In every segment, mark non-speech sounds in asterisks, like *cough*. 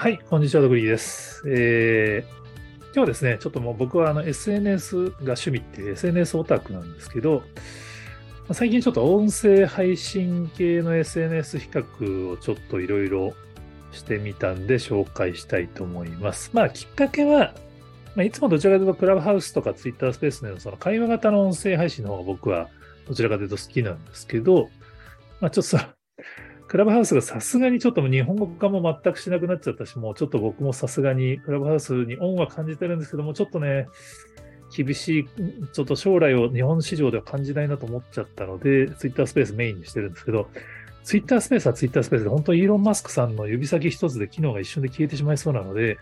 はい、こんにちは、ドグリーです。えー今日はですね、ちょっともう僕はあの SNS が趣味っていう SNS オタクなんですけど、最近ちょっと音声配信系の SNS 比較をちょっといろいろしてみたんで紹介したいと思います。まあきっかけは、まあ、いつもどちらかというとクラブハウスとかツイッタースペースのその会話型の音声配信の方が僕はどちらかというと好きなんですけど、まあちょっとさ、クラブハウスがさすがにちょっと日本語化も全くしなくなっちゃったし、もうちょっと僕もさすがにクラブハウスに恩は感じてるんですけども、ちょっとね、厳しい、ちょっと将来を日本市場では感じないなと思っちゃったので、ツイッタースペースメインにしてるんですけど、ツイッタースペースはツイッタースペースで、本当イーロン・マスクさんの指先一つで機能が一瞬で消えてしまいそうなので、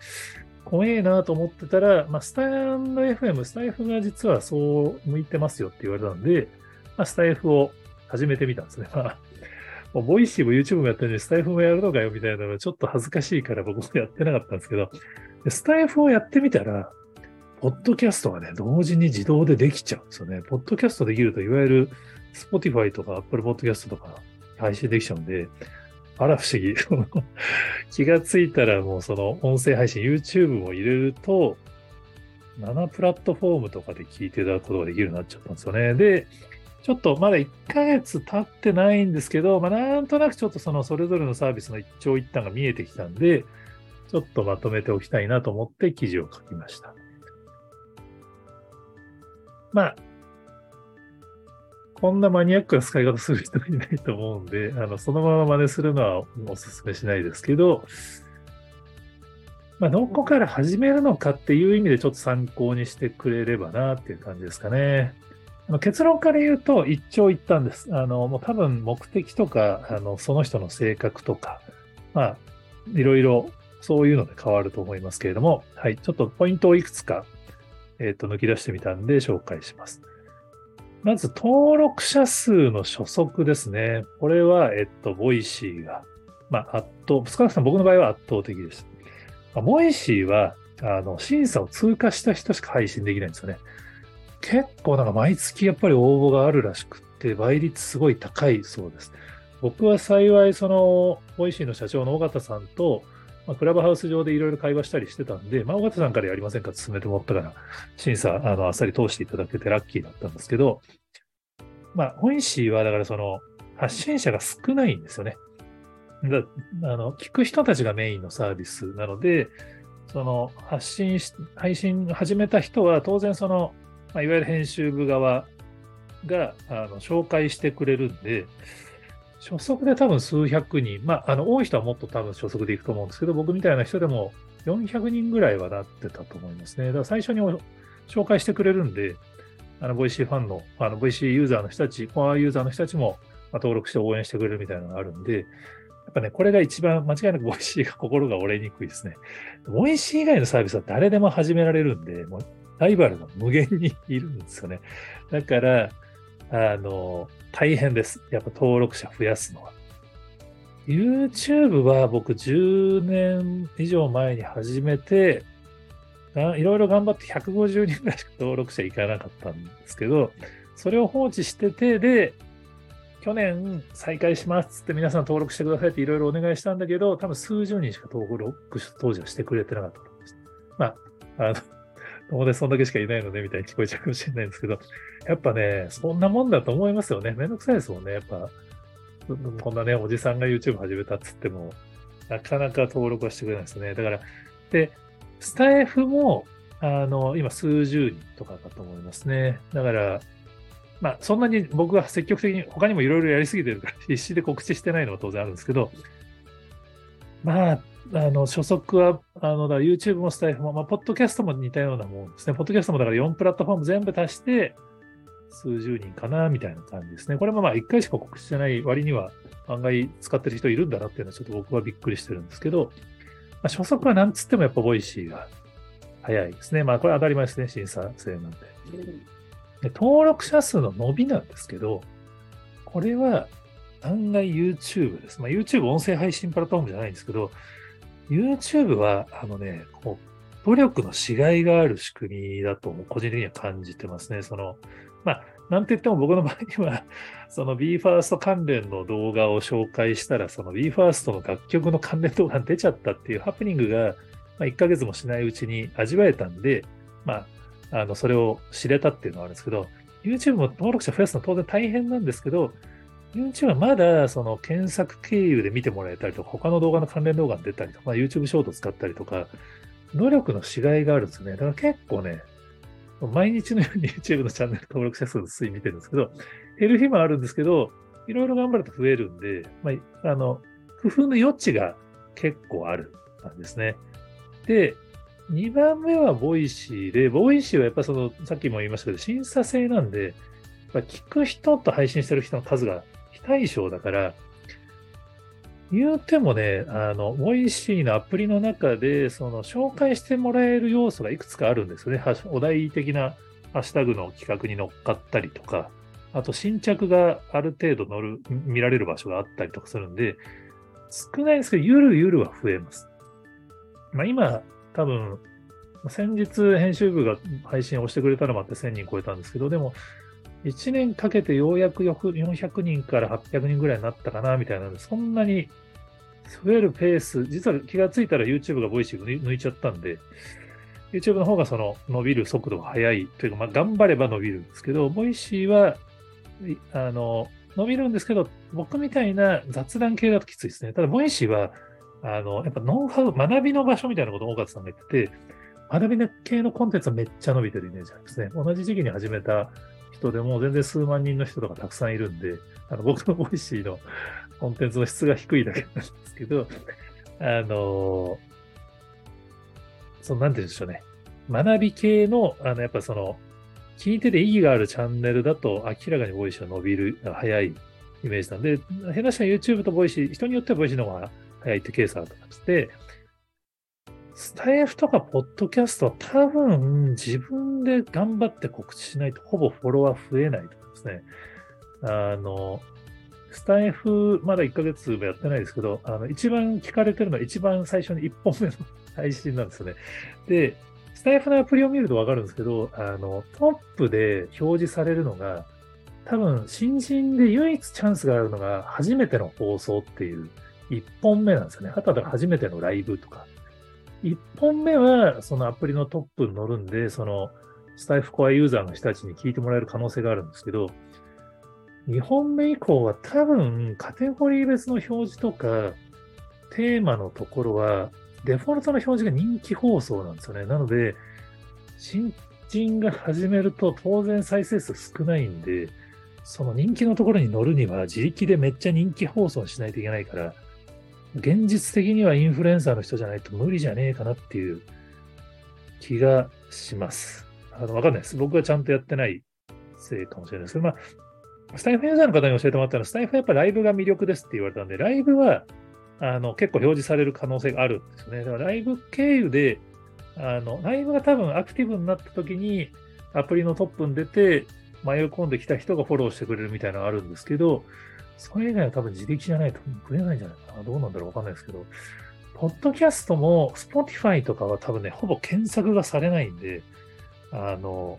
怖えなと思ってたら、まあ、スタンド FM、スタイフが実はそう向いてますよって言われたんで、まあ、スタエフを始めてみたんですね。まあもう Voicy も YouTube もやってるのに、スタエフもやるのかよみたいなのがちょっと恥ずかしいから僕もやってなかったんですけど、スタエフをやってみたら、ポッドキャストがね、同時に自動でできちゃうんですよね。ポッドキャストできると、いわゆる Spotify とか Apple Podcast とか配信できちゃうんで、あら不思議。*laughs* 気がついたらもうその音声配信、YouTube も入れると、7プラットフォームとかで聞いていただくことができるようになっちゃったんですよね。で、ちょっとまだ1ヶ月経ってないんですけど、まあ、なんとなくちょっとそのそれぞれのサービスの一長一短が見えてきたんで、ちょっとまとめておきたいなと思って記事を書きました。まあ、こんなマニアックな使い方する人いないと思うんで、あのそのまま真似するのはお勧めしないですけど、まあ、どこから始めるのかっていう意味でちょっと参考にしてくれればなっていう感じですかね。結論から言うと一長一短です。あの、もう多分目的とか、あの、その人の性格とか、まあ、いろいろそういうので変わると思いますけれども、はい、ちょっとポイントをいくつか、えっ、と、抜き出してみたんで紹介します。まず、登録者数の初速ですね。これは、えっと、 Voicy が、まあ、圧倒、少なくとも僕の場合は圧倒的です。まあボイシーは、あの、審査を通過した人しか配信できないんですよね。結構なんか毎月やっぱり応募があるらしくって、倍率すごい高いそうです。僕は幸い、その、ボイシーの社長の緒方さんと、ま、クラブハウス上でいろいろ会話したりしてたんで、まあ、緒方さんからやりませんかって勧めてもらったから、審査、あの、あっさり通していただけてラッキーだったんですけど、まあ、ボイシーはだからその、発信者が少ないんですよね。だあの、聞く人たちがメインのサービスなので、その、発信し、配信始めた人は当然その、まあ、いわゆる編集部側があの紹介してくれるんで、初速で多分数百人、まあ、あの多い人はもっと多分初速でいくと思うんですけど、僕みたいな人でも400人ぐらいはなってたと思いますね。だから最初に紹介してくれるんで、あの VC ファンの、あの VC ユーザーの人たち、コアユーザーの人たちも登録して応援してくれるみたいなのがあるんで、やっぱね、これが一番間違いなく VC が心が折れにくいですね。VC 以外のサービスは誰でも始められるんで、もうライバルが無限にいるんですよね。だから、あの、大変です。やっぱ登録者増やすのは。YouTube は僕10年以上前に始めて、いろいろ頑張って150人ぐらいしか登録者いかなかったんですけど、それを放置してて、で、去年再開しますっつって皆さん登録してくださいっていろいろお願いしたんだけど、多分数十人しか登録当時はしてくれてなかったと思います。まあ、あの、友達そんだけしかいないのでみたいに聞こえちゃうかもしれないんですけど、やっぱね、そんなもんだと思いますよね。めんどくさいですもんね。やっぱ、こんなね、おじさんが YouTube 始めたっつっても、なかなか登録はしてくれないですね。だから、で、スタイフも、あの、今数十人とかだと思いますね。だから、まあ、そんなに僕が積極的に他にもいろいろやりすぎてるから、必死で告知してないのは当然あるんですけど、まあ、あの、初速は、あの、だ YouTube もスタイフも、まあ、ポッドキャストも似たようなもんですね。ポッドキャストもだから4プラットフォーム全部足して、数十人かな、みたいな感じですね。これもまあ、1回しか告知してない割には、案外使ってる人いるんだなっていうのは、ちょっと僕はびっくりしてるんですけど、まあ、初速はなんつってもやっぱボイシーが早いですね。まあ、これ当たり前ですね。審査制なんで。で登録者数の伸びなんですけど、これは案外 YouTube です。まあ、YouTube 音声配信プラットフォームじゃないんですけど、YouTube は、あのね、こう、努力のしがいがある仕組みだと、個人的には感じてますね。その、まあ、なんて言っても僕の場合には、*laughs* その BE:FIRST 関連の動画を紹介したら、その BE:FIRST の楽曲の関連動画が出ちゃったっていうハプニングが、まあ、1ヶ月もしないうちに味わえたんで、まあ、あの、それを知れたっていうのはあるんですけど、YouTube も登録者増やすのは当然大変なんですけど、YouTube はまだその検索経由で見てもらえたりとか、他の動画の関連動画が出たりとか、まあ、YouTube ショート使ったりとか、努力のしがいがあるんですね。だから結構ね、毎日のように YouTube のチャンネル登録者数の推移見てるんですけど、減る日もあるんですけど、いろいろ頑張ると増えるんで、まあ、あの、工夫の余地が結構あるなんですね。で、2番目はボイシーで、ボイシーはやっぱその、さっきも言いましたけど、審査制なんで、やっぱ聞く人と配信してる人の数が非対称だから、言うてもね、あの、ボイシーのアプリの中で、その、紹介してもらえる要素がいくつかあるんですよね。お題的なハッシュタグの企画に乗っかったりとか、あと新着がある程度乗る、見られる場所があったりとかするんで、少ないですけど、ゆるゆるは増えます。まあ今、多分、先日編集部が配信をしてくれたのもあって1000人超えたんですけど、でも、1年かけてようやく400人から800人ぐらいになったかな、みたいなで、そんなに増えるペース、実は気がついたら YouTube がボイシー抜いちゃったんで、YouTube の方がその伸びる速度が速いというか、まあ、頑張れば伸びるんですけど、ボイシーは、あの、伸びるんですけど、僕みたいな雑談系だときついですね。ただ、ボイシーは、あの、やっぱノウハウ、学びの場所みたいなことを緒方さんが言ってて、学びの系のコンテンツはめっちゃ伸びてるイメージありますね。同じ時期に始めた人でも全然数万人の人とかたくさんいるんで、あの僕のボイシーのコンテンツの質が低いだけなんですけど、あの、その、なんて言うんでしょうね。学び系の、あの、やっぱその、聞いてて意義があるチャンネルだと明らかにボイシーは伸びる、早いイメージなんで、変な人は YouTube とボイシー、人によってはボイシーの方が早いってケースがあったりして、スタエフとかポッドキャストは多分自分で頑張って告知しないとほぼフォロワー増えないと思いますね。あの、スタイフまだ1ヶ月もやってないですけど、あの一番聞かれてるのは一番最初に1本目の配信なんですよね。で、スタイフのアプリを見るとわかるんですけど、あの、トップで表示されるのが、多分新人で唯一チャンスがあるのが初めての放送っていう1本目なんですよね。あとは初めてのライブとか。1本目はそのアプリのトップに乗るんで、そのスタイフコアユーザーの人たちに聞いてもらえる可能性があるんですけど、2本目以降は多分カテゴリー別の表示とか、テーマのところは、デフォルトの表示が人気放送なんですよね。なので、新人が始めると当然再生数少ないんで、その人気のところに乗るには自力でめっちゃ人気放送しないといけないから、現実的にはインフルエンサーの人じゃないと無理じゃねえかなっていう気がします。あの、わかんないです。僕はちゃんとやってないせいかもしれないですけど、まあ、スタイフユーザーの方に教えてもらったのは、スタイフはやっぱライブが魅力ですって言われたんで、ライブはあの結構表示される可能性があるんですよね。だからライブ経由で、あのライブが多分アクティブになった時に、アプリのトップに出て、迷い込んできた人がフォローしてくれるみたいなのがあるんですけど、それ以外は多分自力じゃないと増えないんじゃないかな。どうなんだろうわかんないですけど、ポッドキャストも Spotify とかは多分ね、ほぼ検索がされないんで、あの、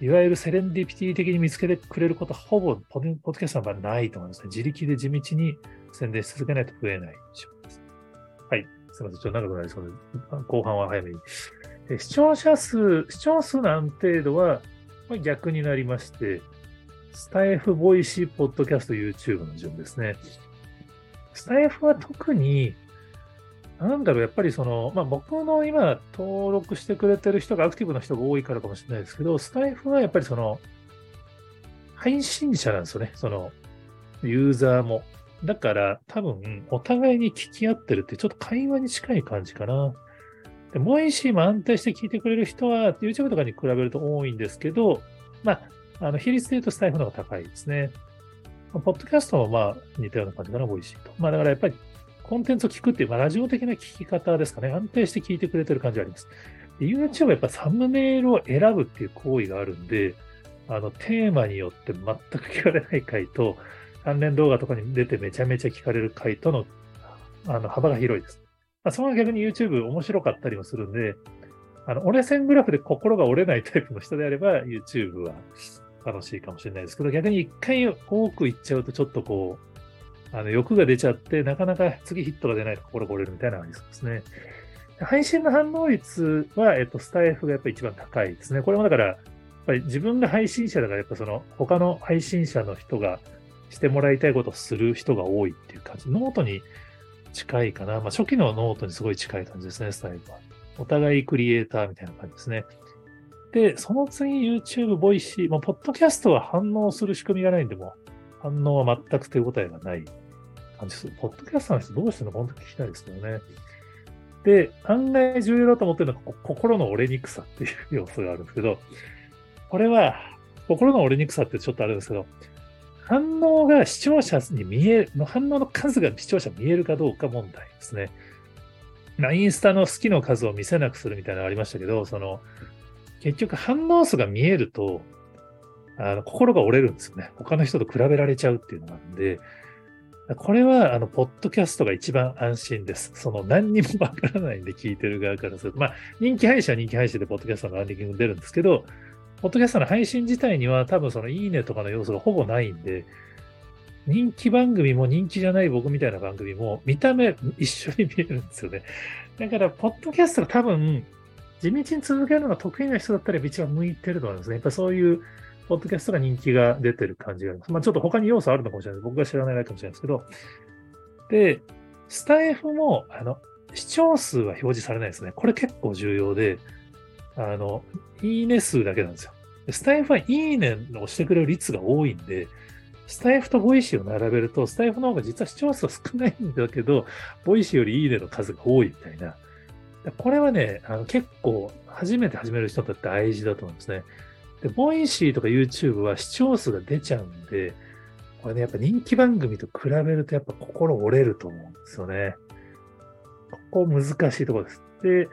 いわゆるセレンディピティ的に見つけてくれることはほぼポッドキャストはないと思いますね。自力で地道に宣伝し続けないと増えない気します。はい。すみません。ちょっと長くなりそうで、後半は早めに。視聴者数、視聴数の安定度は真逆になりまして、スタエフ、ボイシー、ポッドキャスト、YouTube の順ですね。スタエフは特に、なんだろう、やっぱりその、まあ、僕の今登録してくれてる人がアクティブな人が多いからかもしれないですけど、スタエフはやっぱりその、配信者なんですよね、その、ユーザーも。だから多分、お互いに聞き合ってるって、ちょっと会話に近い感じかな。で、ボイシーも安定して聞いてくれる人は、YouTube とかに比べると多いんですけど、まあ、あの比率で言うとスタエフの方が高いですね。ポッドキャストもまあ似たような感じかな、ボイシーと。まあだからやっぱりコンテンツを聞くっていう、まあラジオ的な聞き方ですかね。安定して聞いてくれてる感じがあります。YouTube はやっぱサムネイルを選ぶっていう行為があるんで、あのテーマによって全く聞かれない回と、関連動画とかに出てめちゃめちゃ聞かれる回とのあの幅が広いです。まあ、その逆に YouTube 面白かったりもするんで、あの折れ線グラフで心が折れないタイプの人であれば YouTube は楽しいかもしれないですけど、逆に一回多くいっちゃうとちょっとこう、あの欲が出ちゃって、なかなか次ヒットが出ないと心が折れるみたいなのがありそうですね。配信の反応率は、えっと、スタエフがやっぱり一番高いですね。これもだから、やっぱり自分が配信者だから、やっぱその他の配信者の人がしてもらいたいことをする人が多いっていう感じ。ノートに近いかな。まあ、初期のノートにすごい近い感じですね、スタエフは。お互いクリエイターみたいな感じですね。で、その次 YouTube、ボイシー、まあ、ポッドキャストは反応する仕組みがないんで、も反応は全く手応えがない感じです。ポッドキャストの人どうしてるのか本当に聞きたいですけどね。で、案外重要だと思ってるのが、心の折れにくさっていう要素があるんですけど、これは、心の折れにくさってちょっとあるんですけど、反応が視聴者に見える、の反応の数が視聴者見えるかどうか問題ですね。インスタの好きの数を見せなくするみたいなのがありましたけど、その、結局反応数が見えると、あの心が折れるんですよね。他の人と比べられちゃうっていうのがあるんで、これは、あの、ポッドキャストが一番安心です。その、何にもわからないんで聞いてる側からすると、まあ、人気配信は人気配信でポッドキャストのランディング出るんですけど、ポッドキャストの配信自体には多分そのいいねとかの要素がほぼないんで、人気番組も人気じゃない僕みたいな番組も見た目一緒に見えるんですよね。だから、ポッドキャストが多分、地道に続けるのが得意な人だったら一番向いてると思うんですね。やっぱそういう、ポッドキャストが人気が出てる感じがあります。まあちょっと他に要素あるのかもしれないです。僕が知らないかもしれないですけど。で、スタエフも、あの、視聴数は表示されないですね。これ結構重要で、あの、いいね数だけなんですよ。スタエフはいいねをしてくれる率が多いんで、スタエフとボイシーを並べると、スタエフの方が実は視聴数は少ないんだけど、ボイシーよりいいねの数が多いみたいな。これはね、あの結構初めて始める人にとって大事だと思うんですね。で、ボイシーとか YouTube は視聴数が出ちゃうんで、これね、やっぱ人気番組と比べるとやっぱ心折れると思うんですよね。ここ難しいところです。で、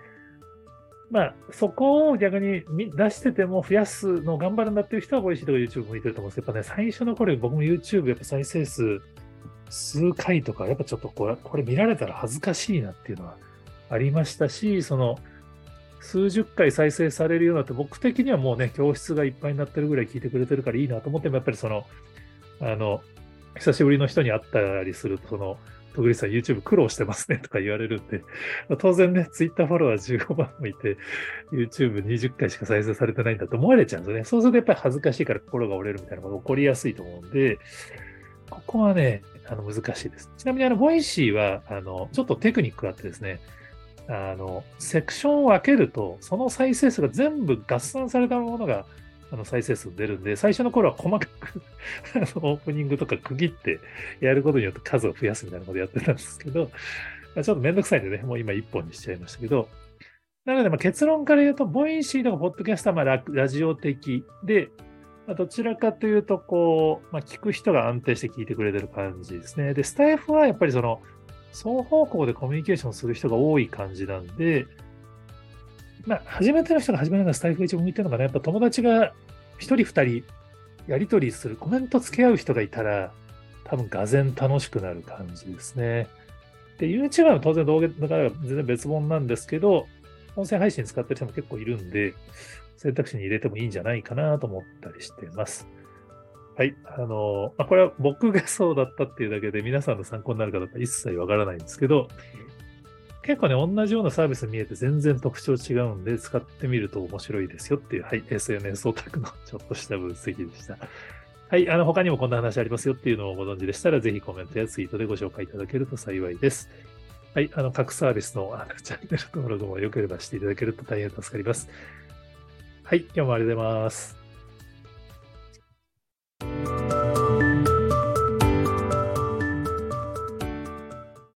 まあ、そこを逆に出してても増やすのを頑張るんだっていう人は、ボイシーとか YouTube 向いてると思うんですけど、やっぱね、最初の頃、僕も YouTube やっぱ再生数数回とか、やっぱちょっとこれこれ見られたら恥ずかしいなっていうのはありましたし、その、数十回再生されるようになって、僕的にはもうね、教室がいっぱいになってるぐらい聞いてくれてるからいいなと思っても、やっぱりその、あの、久しぶりの人に会ったりすると、その、徳利さん YouTube 苦労してますね *laughs* とか言われるんで、ま、当然ね、Twitter フォロワー15万もいて、YouTube20 回しか再生されてないんだと思われちゃうんですよね。そうするとやっぱり恥ずかしいから心が折れるみたいなことが起こりやすいと思うんで、ここはね、あの難しいです。ちなみにあの、 Voicy は、あの、ちょっとテクニックがあってですね、あの、セクションを分けると、その再生数が全部合算されたものがあの再生数出るんで、最初の頃は細かく *laughs* オープニングとか区切ってやることによって数を増やすみたいなことやってたんですけど、ちょっとめんどくさいんでね、もう今1本にしちゃいましたけど、なのでま結論から言うと、 Voicy とかポッドキャストはまあラジオ的で、ま、どちらかというと、こう、まあ、聞く人が安定して聞いてくれてる感じですね。で、スタイフはやっぱりその、双方向でコミュニケーションする人が多い感じなんで、まあ、初めての人が始めるのがスタイフが一番向いてるのかな。やっぱ友達が一人二人やり取りする、コメント付け合う人がいたら、多分、がぜ楽しくなる感じですね。で、YouTuber は当然動画だから全然別物なんですけど、音声配信使ってる人も結構いるんで、選択肢に入れてもいいんじゃないかなと思ったりしてます。はい。あの、まあ、これは僕がそうだったっていうだけで皆さんの参考になるかどうか一切わからないんですけど、結構ね、同じようなサービス見えて全然特徴違うんで、使ってみると面白いですよっていう、はい、SNS オタクのちょっとした分析でした。はい、あの、他にもこんな話ありますよっていうのをご存知でしたら、ぜひコメントやツイートでご紹介いただけると幸いです。はい、あの、各サービスのチャンネル登録も良ければしていただけると大変助かります。はい、今日もありがとうございます。